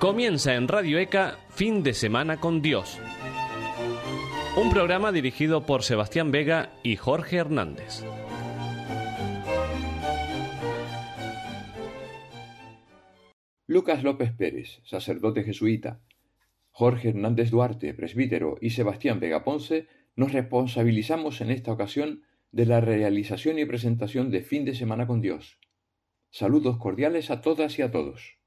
Comienza en Radio ECA Fin de Semana con Dios. Un programa dirigido por Sebastián Vega y Jorge Hernández. Lucas López Pérez, sacerdote jesuita, Jorge Hernández Duarte, presbítero, y Sebastián Vega Ponce nos responsabilizamos en esta ocasión de la realización y presentación de Fin de Semana con Dios. Saludos cordiales a todas y a todos.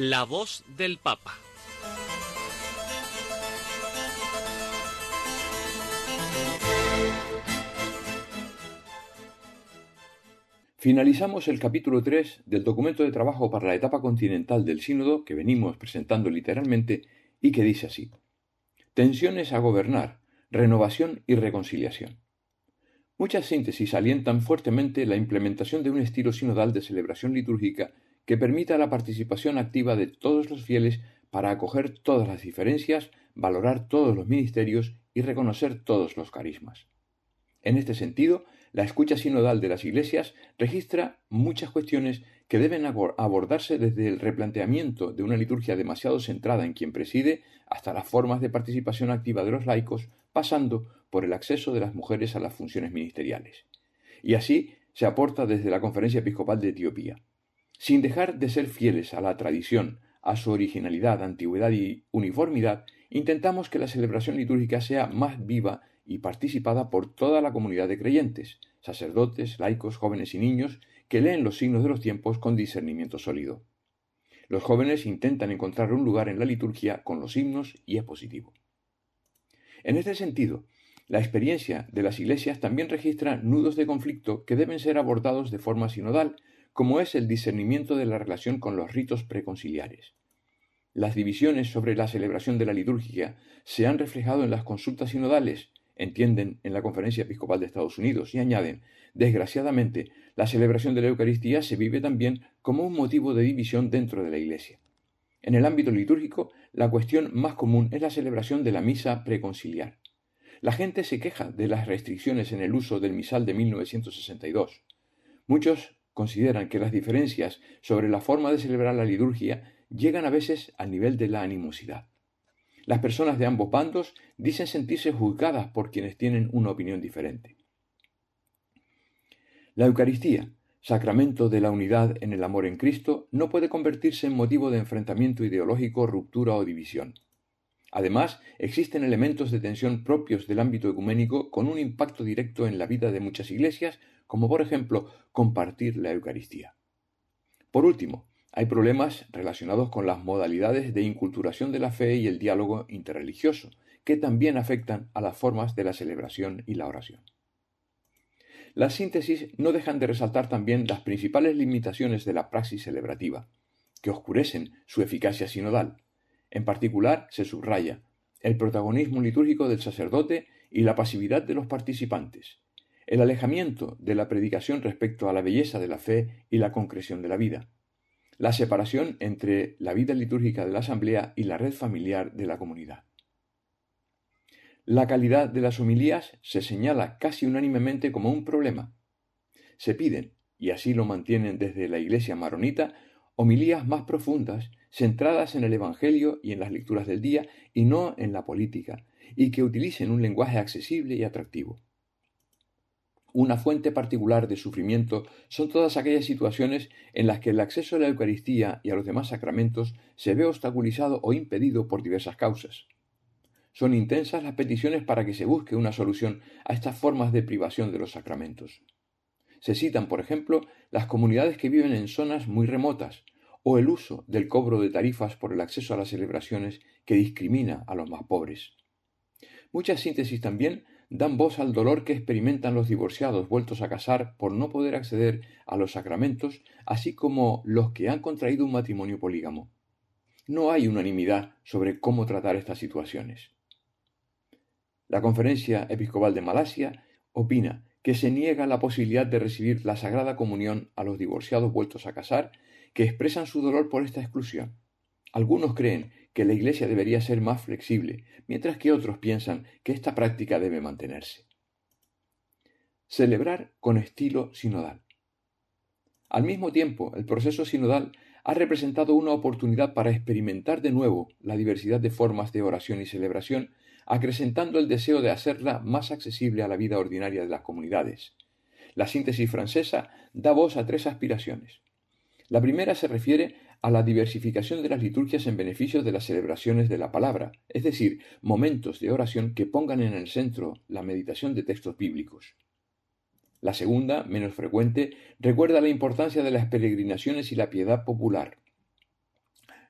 La voz del Papa. Finalizamos el capítulo 3 del documento de trabajo para la etapa continental del sínodo que venimos presentando literalmente y que dice así. Tensiones a gobernar, renovación y reconciliación. Muchas síntesis alientan fuertemente la implementación de un estilo sinodal de celebración litúrgica que permita la participación activa de todos los fieles para acoger todas las diferencias, valorar todos los ministerios y reconocer todos los carismas. En este sentido, la escucha sinodal de las iglesias registra muchas cuestiones que deben abordarse desde el replanteamiento de una liturgia demasiado centrada en quien preside hasta las formas de participación activa de los laicos, pasando por el acceso de las mujeres a las funciones ministeriales. Y así se aporta desde la Conferencia Episcopal de Etiopía. Sin dejar de ser fieles a la tradición, a su originalidad, antigüedad y uniformidad, intentamos que la celebración litúrgica sea más viva y participada por toda la comunidad de creyentes, sacerdotes, laicos, jóvenes y niños, que leen los signos de los tiempos con discernimiento sólido. Los jóvenes intentan encontrar un lugar en la liturgia con los himnos y es positivo. En este sentido, la experiencia de las iglesias también registra nudos de conflicto que deben ser abordados de forma sinodal como es el discernimiento de la relación con los ritos preconciliares. Las divisiones sobre la celebración de la liturgia se han reflejado en las consultas sinodales, entienden en la Conferencia Episcopal de Estados Unidos, y añaden, desgraciadamente, la celebración de la Eucaristía se vive también como un motivo de división dentro de la Iglesia. En el ámbito litúrgico, la cuestión más común es la celebración de la misa preconciliar. La gente se queja de las restricciones en el uso del misal de 1962. Muchos consideran que las diferencias sobre la forma de celebrar la liturgia llegan a veces al nivel de la animosidad. Las personas de ambos bandos dicen sentirse juzgadas por quienes tienen una opinión diferente. La Eucaristía, sacramento de la unidad en el amor en Cristo, no puede convertirse en motivo de enfrentamiento ideológico, ruptura o división. Además, existen elementos de tensión propios del ámbito ecuménico con un impacto directo en la vida de muchas iglesias, como por ejemplo compartir la Eucaristía. Por último, hay problemas relacionados con las modalidades de inculturación de la fe y el diálogo interreligioso, que también afectan a las formas de la celebración y la oración. Las síntesis no dejan de resaltar también las principales limitaciones de la praxis celebrativa, que oscurecen su eficacia sinodal, en particular, se subraya el protagonismo litúrgico del sacerdote y la pasividad de los participantes, el alejamiento de la predicación respecto a la belleza de la fe y la concreción de la vida, la separación entre la vida litúrgica de la asamblea y la red familiar de la comunidad. La calidad de las homilías se señala casi unánimemente como un problema. Se piden, y así lo mantienen desde la Iglesia maronita, homilías más profundas centradas en el Evangelio y en las lecturas del día y no en la política, y que utilicen un lenguaje accesible y atractivo. Una fuente particular de sufrimiento son todas aquellas situaciones en las que el acceso a la Eucaristía y a los demás sacramentos se ve obstaculizado o impedido por diversas causas. Son intensas las peticiones para que se busque una solución a estas formas de privación de los sacramentos. Se citan, por ejemplo, las comunidades que viven en zonas muy remotas, o el uso del cobro de tarifas por el acceso a las celebraciones que discrimina a los más pobres. Muchas síntesis también dan voz al dolor que experimentan los divorciados vueltos a casar por no poder acceder a los sacramentos, así como los que han contraído un matrimonio polígamo. No hay unanimidad sobre cómo tratar estas situaciones. La Conferencia Episcopal de Malasia opina que se niega la posibilidad de recibir la Sagrada Comunión a los divorciados vueltos a casar que expresan su dolor por esta exclusión. Algunos creen que la Iglesia debería ser más flexible, mientras que otros piensan que esta práctica debe mantenerse. Celebrar con estilo sinodal. Al mismo tiempo, el proceso sinodal ha representado una oportunidad para experimentar de nuevo la diversidad de formas de oración y celebración, acrecentando el deseo de hacerla más accesible a la vida ordinaria de las comunidades. La síntesis francesa da voz a tres aspiraciones. La primera se refiere a la diversificación de las liturgias en beneficio de las celebraciones de la palabra, es decir, momentos de oración que pongan en el centro la meditación de textos bíblicos. La segunda, menos frecuente, recuerda la importancia de las peregrinaciones y la piedad popular.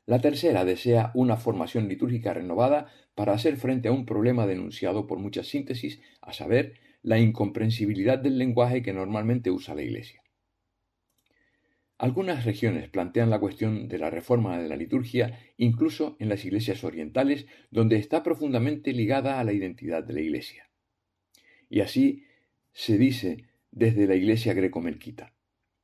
La tercera desea una formación litúrgica renovada para hacer frente a un problema denunciado por muchas síntesis, a saber, la incomprensibilidad del lenguaje que normalmente usa la Iglesia. Algunas regiones plantean la cuestión de la reforma de la liturgia incluso en las iglesias orientales, donde está profundamente ligada a la identidad de la iglesia. Y así se dice desde la iglesia greco-melquita.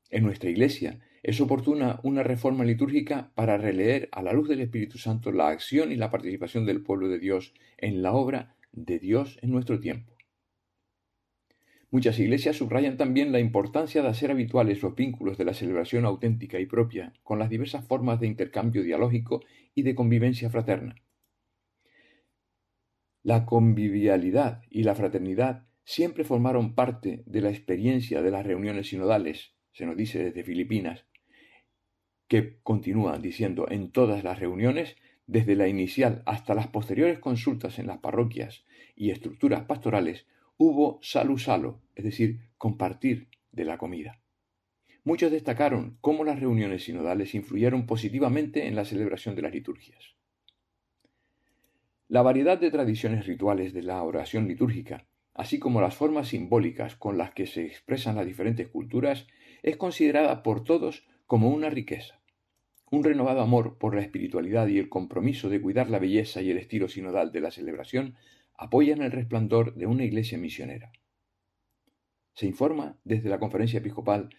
En nuestra iglesia es oportuna una reforma litúrgica para releer a la luz del Espíritu Santo la acción y la participación del pueblo de Dios en la obra de Dios en nuestro tiempo. Muchas iglesias subrayan también la importancia de hacer habituales los vínculos de la celebración auténtica y propia con las diversas formas de intercambio dialógico y de convivencia fraterna. La convivialidad y la fraternidad siempre formaron parte de la experiencia de las reuniones sinodales, se nos dice desde Filipinas, que continúa diciendo en todas las reuniones, desde la inicial hasta las posteriores consultas en las parroquias y estructuras pastorales, hubo salu salo, es decir, compartir de la comida. Muchos destacaron cómo las reuniones sinodales influyeron positivamente en la celebración de las liturgias. La variedad de tradiciones rituales de la oración litúrgica, así como las formas simbólicas con las que se expresan las diferentes culturas, es considerada por todos como una riqueza. Un renovado amor por la espiritualidad y el compromiso de cuidar la belleza y el estilo sinodal de la celebración apoyan el resplandor de una iglesia misionera. Se informa desde la Conferencia Episcopal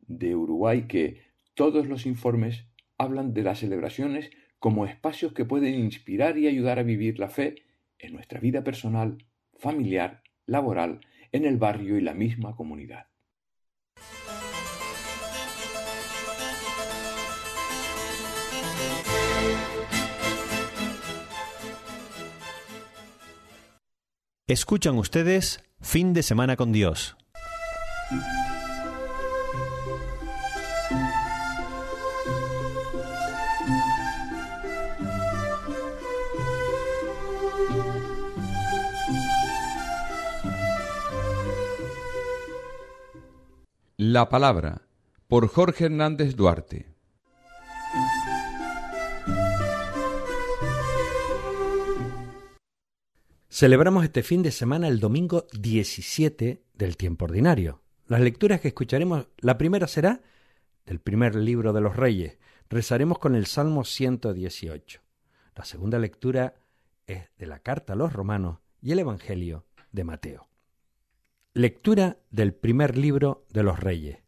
de Uruguay que todos los informes hablan de las celebraciones como espacios que pueden inspirar y ayudar a vivir la fe en nuestra vida personal, familiar, laboral, en el barrio y la misma comunidad. Escuchan ustedes Fin de Semana con Dios. La palabra por Jorge Hernández Duarte. Celebramos este fin de semana el domingo 17 del tiempo ordinario. Las lecturas que escucharemos, la primera será del primer libro de los Reyes. Rezaremos con el Salmo 118. La segunda lectura es de la carta a los romanos y el Evangelio de Mateo. Lectura del primer libro de los Reyes.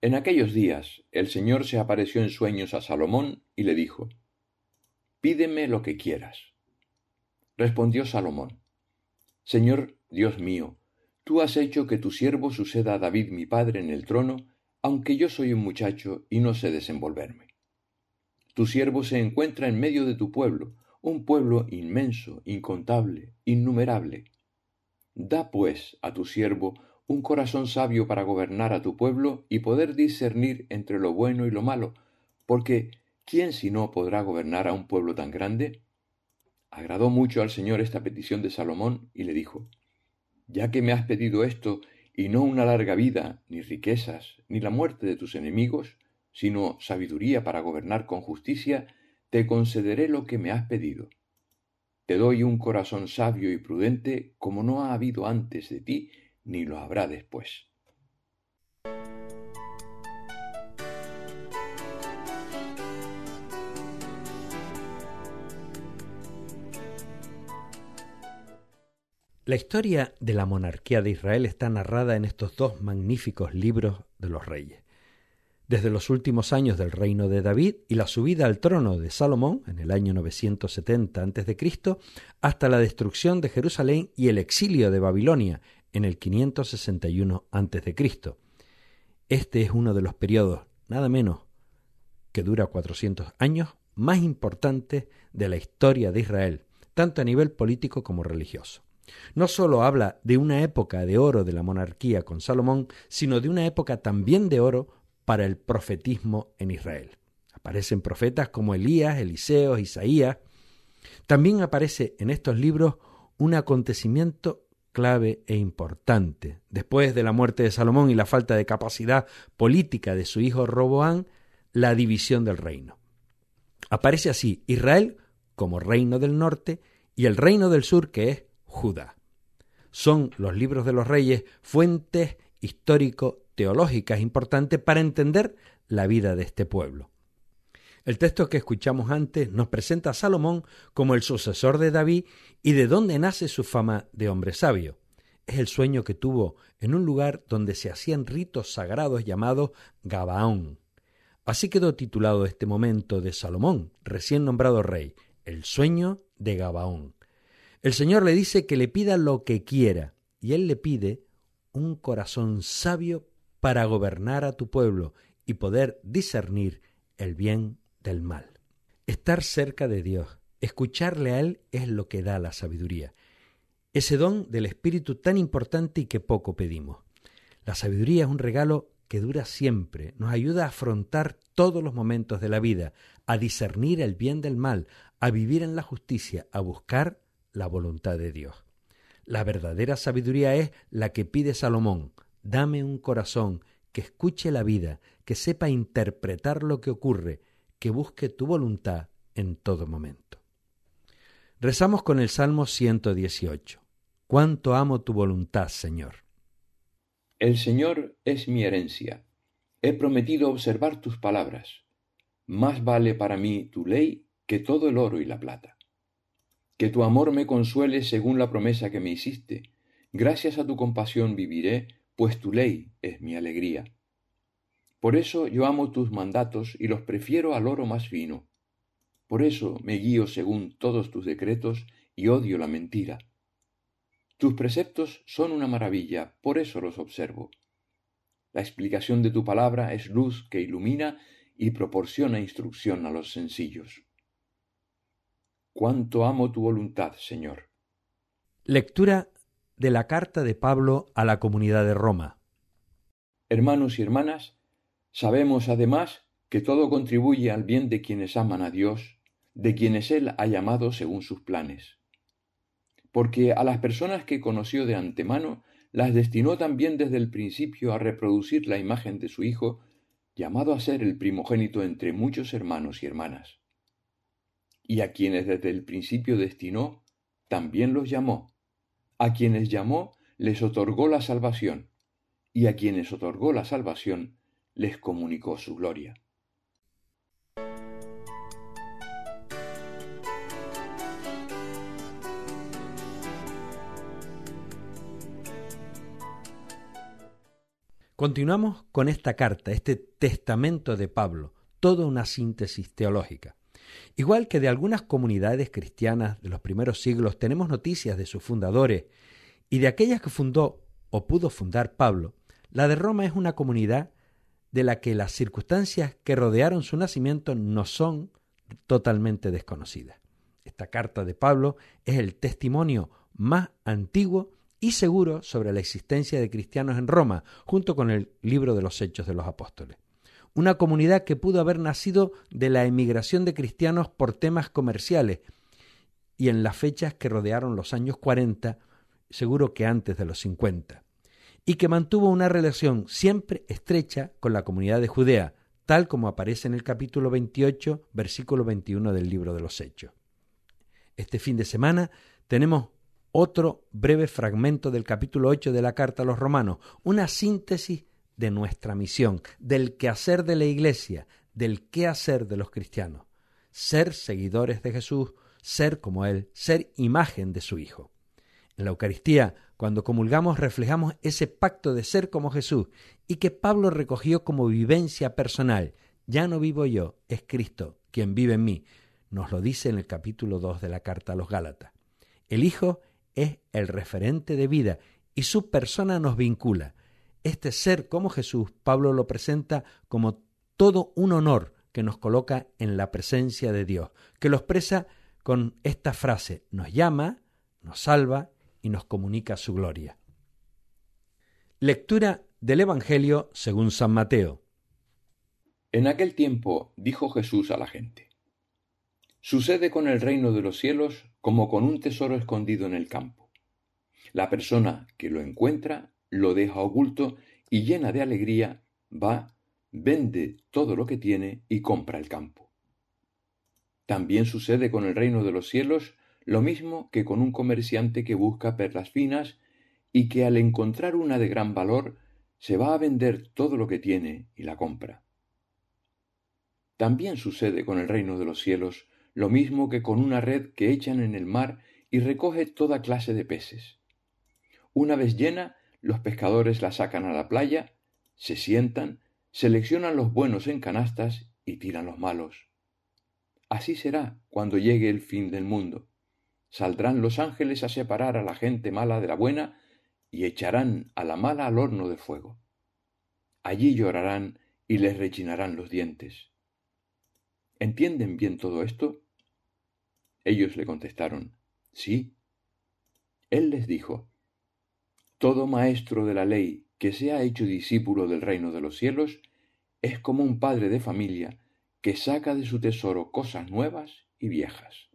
En aquellos días el Señor se apareció en sueños a Salomón y le dijo, Pídeme lo que quieras Respondió Salomón, Señor Dios mío, tú has hecho que tu siervo suceda a David mi padre en el trono, aunque yo soy un muchacho y no sé desenvolverme. Tu siervo se encuentra en medio de tu pueblo, un pueblo inmenso, incontable, innumerable. Da pues a tu siervo un corazón sabio para gobernar a tu pueblo y poder discernir entre lo bueno y lo malo, porque ¿quién si no podrá gobernar a un pueblo tan grande? Agradó mucho al Señor esta petición de Salomón y le dijo, Ya que me has pedido esto, y no una larga vida, ni riquezas, ni la muerte de tus enemigos, sino sabiduría para gobernar con justicia, te concederé lo que me has pedido. Te doy un corazón sabio y prudente como no ha habido antes de ti, ni lo habrá después. La historia de la monarquía de Israel está narrada en estos dos magníficos libros de los reyes. Desde los últimos años del reino de David y la subida al trono de Salomón en el año 970 a.C., hasta la destrucción de Jerusalén y el exilio de Babilonia en el 561 a.C. Este es uno de los periodos, nada menos que dura 400 años, más importantes de la historia de Israel, tanto a nivel político como religioso. No sólo habla de una época de oro de la monarquía con Salomón, sino de una época también de oro para el profetismo en Israel. Aparecen profetas como Elías, Eliseo, Isaías. También aparece en estos libros un acontecimiento clave e importante. Después de la muerte de Salomón y la falta de capacidad política de su hijo Roboán, la división del reino. Aparece así Israel como reino del norte y el reino del sur que es Judá. Son los libros de los reyes fuentes histórico-teológicas importantes para entender la vida de este pueblo. El texto que escuchamos antes nos presenta a Salomón como el sucesor de David y de dónde nace su fama de hombre sabio. Es el sueño que tuvo en un lugar donde se hacían ritos sagrados llamados Gabaón. Así quedó titulado este momento de Salomón, recién nombrado rey, el sueño de Gabaón. El Señor le dice que le pida lo que quiera, y Él le pide un corazón sabio para gobernar a tu pueblo y poder discernir el bien del mal. Estar cerca de Dios, escucharle a Él es lo que da la sabiduría, ese don del Espíritu tan importante y que poco pedimos. La sabiduría es un regalo que dura siempre, nos ayuda a afrontar todos los momentos de la vida, a discernir el bien del mal, a vivir en la justicia, a buscar la voluntad de Dios. La verdadera sabiduría es la que pide Salomón. Dame un corazón que escuche la vida, que sepa interpretar lo que ocurre, que busque tu voluntad en todo momento. Rezamos con el Salmo 118. Cuánto amo tu voluntad, Señor. El Señor es mi herencia. He prometido observar tus palabras. Más vale para mí tu ley que todo el oro y la plata. Que tu amor me consuele según la promesa que me hiciste. Gracias a tu compasión viviré, pues tu ley es mi alegría. Por eso yo amo tus mandatos y los prefiero al oro más fino. Por eso me guío según todos tus decretos y odio la mentira. Tus preceptos son una maravilla, por eso los observo. La explicación de tu palabra es luz que ilumina y proporciona instrucción a los sencillos. Cuánto amo tu voluntad, Señor. Lectura de la carta de Pablo a la comunidad de Roma. Hermanos y hermanas, sabemos además que todo contribuye al bien de quienes aman a Dios, de quienes Él ha llamado según sus planes. Porque a las personas que conoció de antemano, las destinó también desde el principio a reproducir la imagen de su Hijo, llamado a ser el primogénito entre muchos hermanos y hermanas y a quienes desde el principio destinó, también los llamó. A quienes llamó, les otorgó la salvación, y a quienes otorgó la salvación, les comunicó su gloria. Continuamos con esta carta, este testamento de Pablo, toda una síntesis teológica. Igual que de algunas comunidades cristianas de los primeros siglos tenemos noticias de sus fundadores y de aquellas que fundó o pudo fundar Pablo, la de Roma es una comunidad de la que las circunstancias que rodearon su nacimiento no son totalmente desconocidas. Esta carta de Pablo es el testimonio más antiguo y seguro sobre la existencia de cristianos en Roma, junto con el libro de los Hechos de los Apóstoles. Una comunidad que pudo haber nacido de la emigración de cristianos por temas comerciales y en las fechas que rodearon los años 40, seguro que antes de los 50, y que mantuvo una relación siempre estrecha con la comunidad de Judea, tal como aparece en el capítulo 28, versículo 21 del libro de los Hechos. Este fin de semana tenemos otro breve fragmento del capítulo 8 de la carta a los romanos, una síntesis de nuestra misión, del quehacer de la Iglesia, del quehacer de los cristianos. Ser seguidores de Jesús, ser como Él, ser imagen de su Hijo. En la Eucaristía, cuando comulgamos, reflejamos ese pacto de ser como Jesús y que Pablo recogió como vivencia personal. Ya no vivo yo, es Cristo quien vive en mí. Nos lo dice en el capítulo 2 de la carta a los Gálatas. El Hijo es el referente de vida y su persona nos vincula. Este ser como Jesús, Pablo lo presenta como todo un honor que nos coloca en la presencia de Dios, que lo expresa con esta frase, nos llama, nos salva y nos comunica su gloria. Lectura del Evangelio según San Mateo. En aquel tiempo dijo Jesús a la gente, Sucede con el reino de los cielos como con un tesoro escondido en el campo. La persona que lo encuentra lo deja oculto y llena de alegría va, vende todo lo que tiene y compra el campo. También sucede con el reino de los cielos lo mismo que con un comerciante que busca perlas finas y que al encontrar una de gran valor se va a vender todo lo que tiene y la compra. También sucede con el reino de los cielos lo mismo que con una red que echan en el mar y recoge toda clase de peces. Una vez llena, los pescadores la sacan a la playa, se sientan, seleccionan los buenos en canastas y tiran los malos. Así será cuando llegue el fin del mundo. Saldrán los ángeles a separar a la gente mala de la buena y echarán a la mala al horno de fuego. Allí llorarán y les rechinarán los dientes. ¿Entienden bien todo esto? Ellos le contestaron, Sí. Él les dijo, Todo maestro de la ley que se ha hecho discípulo del reino de los cielos es como un padre de familia que saca de su tesoro cosas nuevas y viejas.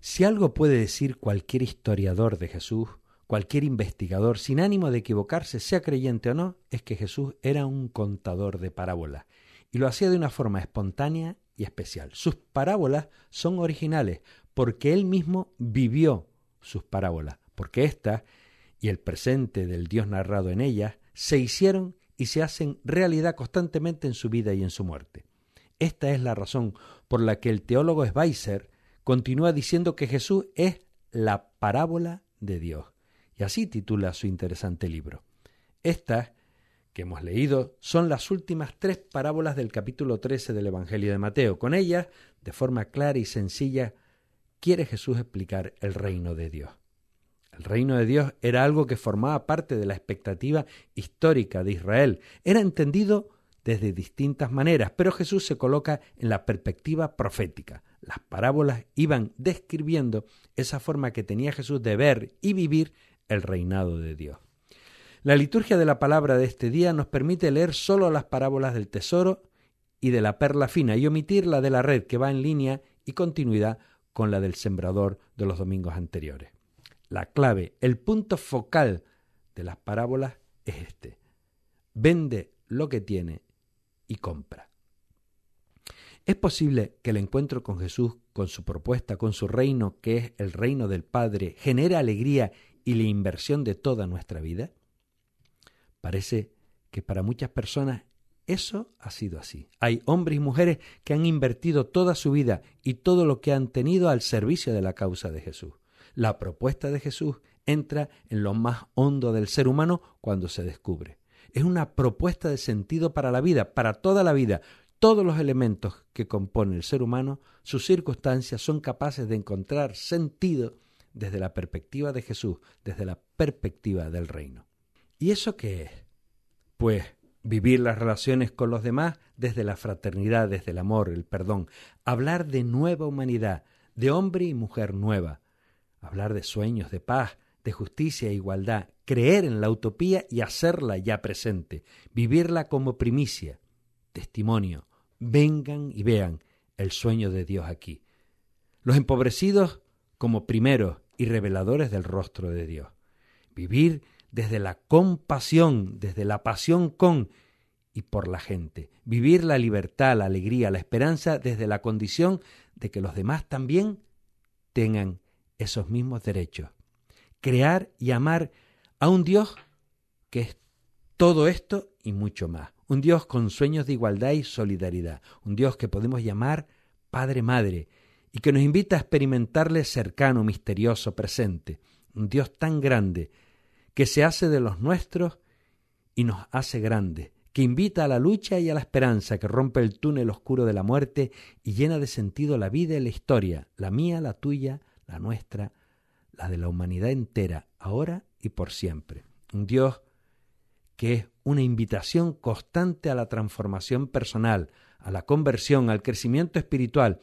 Si algo puede decir cualquier historiador de Jesús, cualquier investigador, sin ánimo de equivocarse, sea creyente o no, es que Jesús era un contador de parábolas y lo hacía de una forma espontánea y especial. Sus parábolas son originales porque él mismo vivió sus parábolas, porque éstas y el presente del Dios narrado en ellas se hicieron y se hacen realidad constantemente en su vida y en su muerte. Esta es la razón por la que el teólogo Schweitzer continúa diciendo que Jesús es la parábola de Dios. Y así titula su interesante libro. Estas que hemos leído son las últimas tres parábolas del capítulo 13 del Evangelio de Mateo. Con ellas, de forma clara y sencilla, quiere Jesús explicar el reino de Dios. El reino de Dios era algo que formaba parte de la expectativa histórica de Israel. Era entendido desde distintas maneras, pero Jesús se coloca en la perspectiva profética. Las parábolas iban describiendo esa forma que tenía Jesús de ver y vivir el reinado de Dios. La liturgia de la palabra de este día nos permite leer solo las parábolas del tesoro y de la perla fina y omitir la de la red que va en línea y continuidad con la del sembrador de los domingos anteriores. La clave, el punto focal de las parábolas es este. Vende lo que tiene y compra. ¿Es posible que el encuentro con Jesús, con su propuesta, con su reino, que es el reino del Padre, genere alegría y la inversión de toda nuestra vida? Parece que para muchas personas eso ha sido así. Hay hombres y mujeres que han invertido toda su vida y todo lo que han tenido al servicio de la causa de Jesús. La propuesta de Jesús entra en lo más hondo del ser humano cuando se descubre. Es una propuesta de sentido para la vida, para toda la vida, todos los elementos que componen el ser humano, sus circunstancias son capaces de encontrar sentido desde la perspectiva de Jesús, desde la perspectiva del reino. ¿Y eso qué es? Pues vivir las relaciones con los demás desde la fraternidad, desde el amor, el perdón, hablar de nueva humanidad, de hombre y mujer nueva, hablar de sueños, de paz, de justicia e igualdad, creer en la utopía y hacerla ya presente, vivirla como primicia, testimonio, vengan y vean el sueño de Dios aquí. Los empobrecidos como primeros y reveladores del rostro de Dios. Vivir desde la compasión, desde la pasión con y por la gente. Vivir la libertad, la alegría, la esperanza desde la condición de que los demás también tengan esos mismos derechos. Crear y amar a un Dios que es todo esto y mucho más. Un Dios con sueños de igualdad y solidaridad. Un Dios que podemos llamar Padre Madre y que nos invita a experimentarle cercano, misterioso, presente. Un Dios tan grande que se hace de los nuestros y nos hace grandes, que invita a la lucha y a la esperanza, que rompe el túnel oscuro de la muerte y llena de sentido la vida y la historia, la mía, la tuya, la nuestra, la de la humanidad entera, ahora y por siempre. Un Dios que es una invitación constante a la transformación personal, a la conversión, al crecimiento espiritual,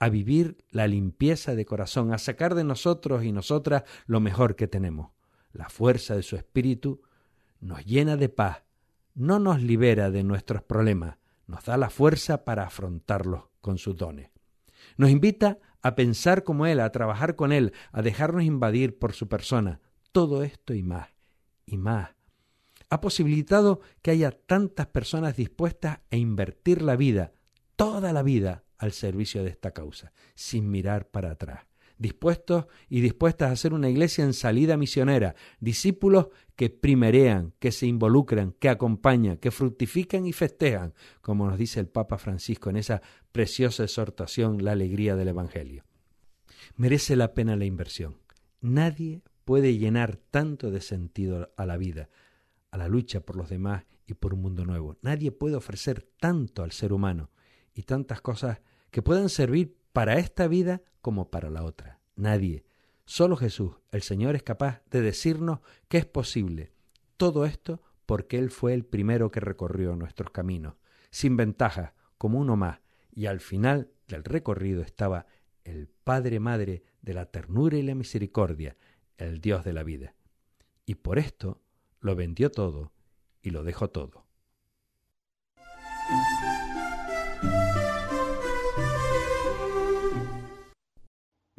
a vivir la limpieza de corazón, a sacar de nosotros y nosotras lo mejor que tenemos. La fuerza de su espíritu nos llena de paz, no nos libera de nuestros problemas, nos da la fuerza para afrontarlos con sus dones. Nos invita a pensar como Él, a trabajar con Él, a dejarnos invadir por su persona. Todo esto y más, y más. Ha posibilitado que haya tantas personas dispuestas a invertir la vida, toda la vida, al servicio de esta causa, sin mirar para atrás dispuestos y dispuestas a ser una iglesia en salida misionera, discípulos que primerean, que se involucran, que acompañan, que fructifican y festejan, como nos dice el Papa Francisco en esa preciosa exhortación, la alegría del Evangelio. Merece la pena la inversión. Nadie puede llenar tanto de sentido a la vida, a la lucha por los demás y por un mundo nuevo. Nadie puede ofrecer tanto al ser humano y tantas cosas que puedan servir para esta vida como para la otra. Nadie. Solo Jesús, el Señor, es capaz de decirnos que es posible. Todo esto porque Él fue el primero que recorrió nuestros caminos, sin ventajas, como uno más, y al final del recorrido estaba el Padre Madre de la ternura y la misericordia, el Dios de la vida. Y por esto lo vendió todo y lo dejó todo.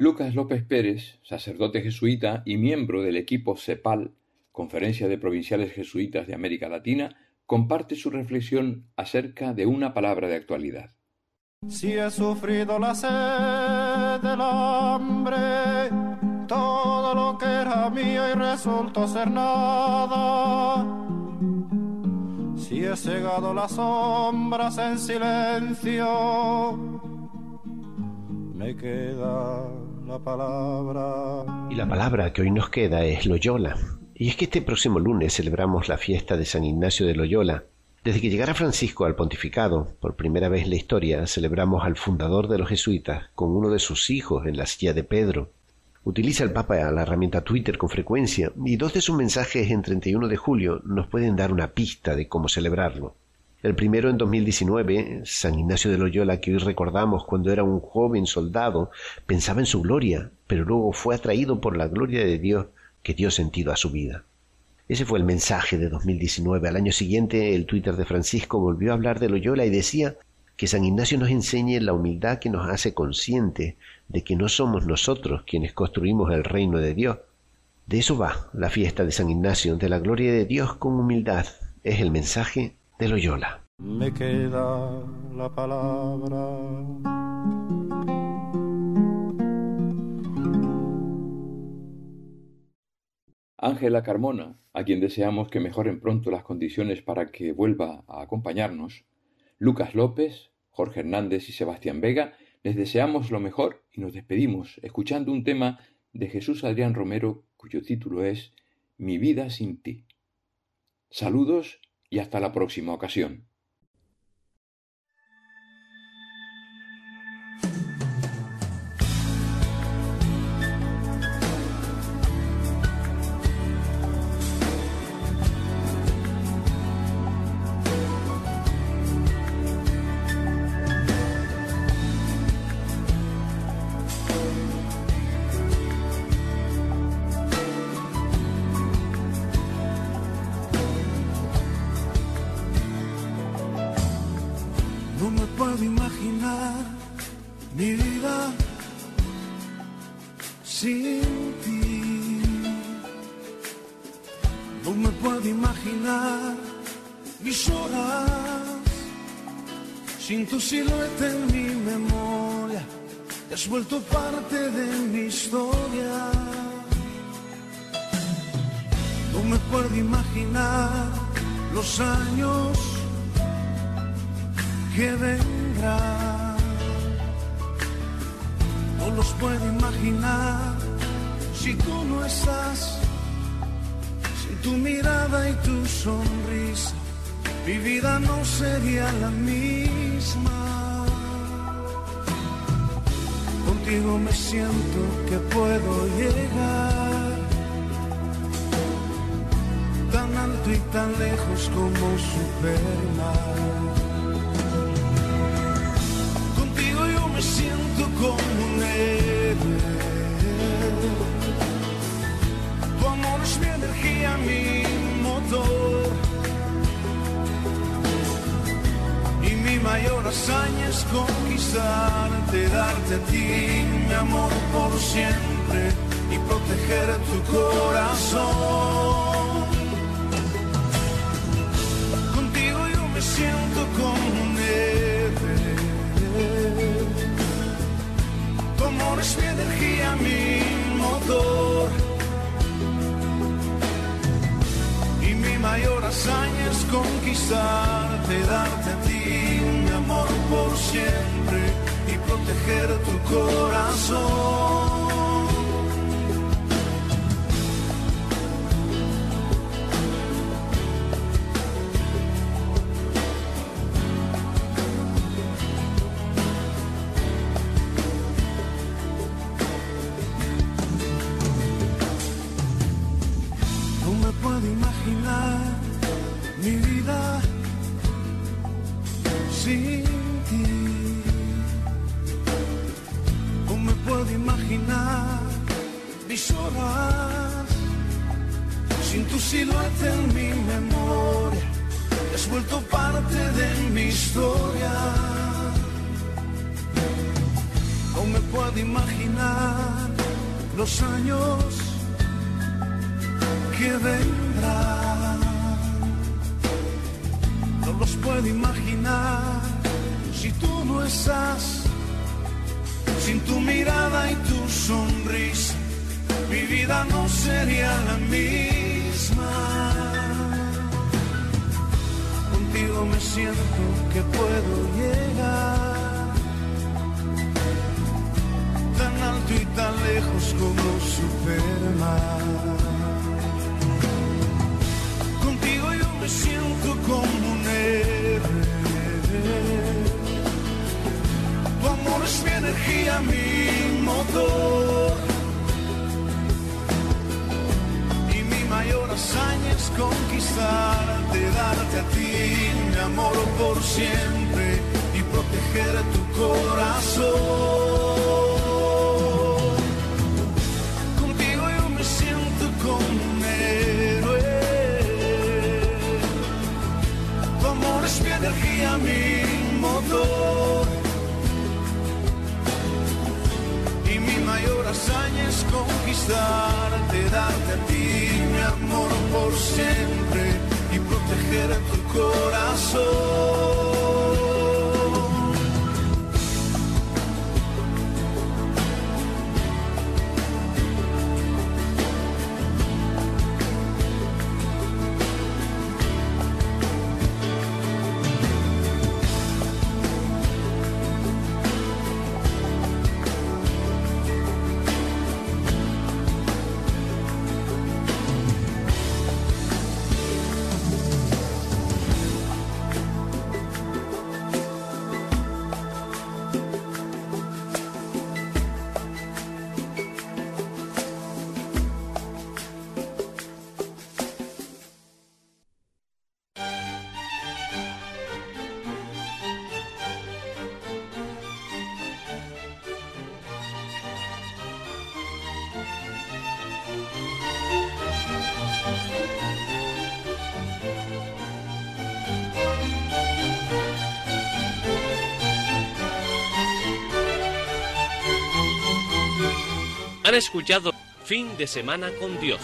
Lucas López Pérez, sacerdote jesuita y miembro del equipo CEPAL, Conferencia de Provinciales Jesuitas de América Latina, comparte su reflexión acerca de una palabra de actualidad. Si he sufrido la sed del hambre, todo lo que era mío y resultó ser nada. Si he cegado las sombras en silencio, me queda Y la palabra que hoy nos queda es Loyola. Y es que este próximo lunes celebramos la fiesta de San Ignacio de Loyola. Desde que llegara Francisco al pontificado, por primera vez en la historia, celebramos al fundador de los jesuitas con uno de sus hijos en la silla de Pedro. Utiliza el Papa la herramienta Twitter con frecuencia y dos de sus mensajes en 31 de julio nos pueden dar una pista de cómo celebrarlo. El primero en 2019, San Ignacio de Loyola, que hoy recordamos cuando era un joven soldado, pensaba en su gloria, pero luego fue atraído por la gloria de Dios que dio sentido a su vida. Ese fue el mensaje de 2019. Al año siguiente, el Twitter de Francisco volvió a hablar de Loyola y decía que San Ignacio nos enseñe la humildad que nos hace conscientes de que no somos nosotros quienes construimos el reino de Dios. De eso va la fiesta de San Ignacio, de la gloria de Dios con humildad. Es el mensaje de Loyola. Me queda la palabra. Ángela Carmona, a quien deseamos que mejoren pronto las condiciones para que vuelva a acompañarnos, Lucas López, Jorge Hernández y Sebastián Vega, les deseamos lo mejor y nos despedimos escuchando un tema de Jesús Adrián Romero cuyo título es Mi vida sin ti. Saludos y hasta la próxima ocasión. Silueta en mi memoria. Has vuelto parte de mi historia. No me puedo imaginar los años que vendrán. No los puedo imaginar si tú no estás. Sin tu mirada y tu sonrisa, mi vida no sería la misma. Contigo me siento que puedo llegar tan alto y tan lejos como Superman. Contigo yo me siento como un héroe. Tu amor es mi energía, mi motor. Mayor hazaña es conquistarte, darte a ti mi amor por siempre y proteger tu corazón. Contigo yo me siento como héroe. Tu amor es mi energía, mi motor. Y mi mayor hazaña es conquistarte, darte a ti proteger tu corazón. Vuelto parte de mi historia. No me puedo imaginar los años que vendrán. No los puedo imaginar si tú no estás. Sin tu mirada y tu sonrisa, mi vida no sería la misma. Contigo me siento que puedo llegar tan alto y tan lejos como Superman. Contigo yo me siento como un héroe. Tu amor es mi energía, mi motor. Hazaña es conquistarte, darte a ti mi amor por siempre y proteger tu corazón. Contigo yo me siento como un héroe. Tu amor es mi energía, mi es conquistarte, darte a ti mi amor por siempre y proteger tu corazón. Han escuchado Fin de Semana con Dios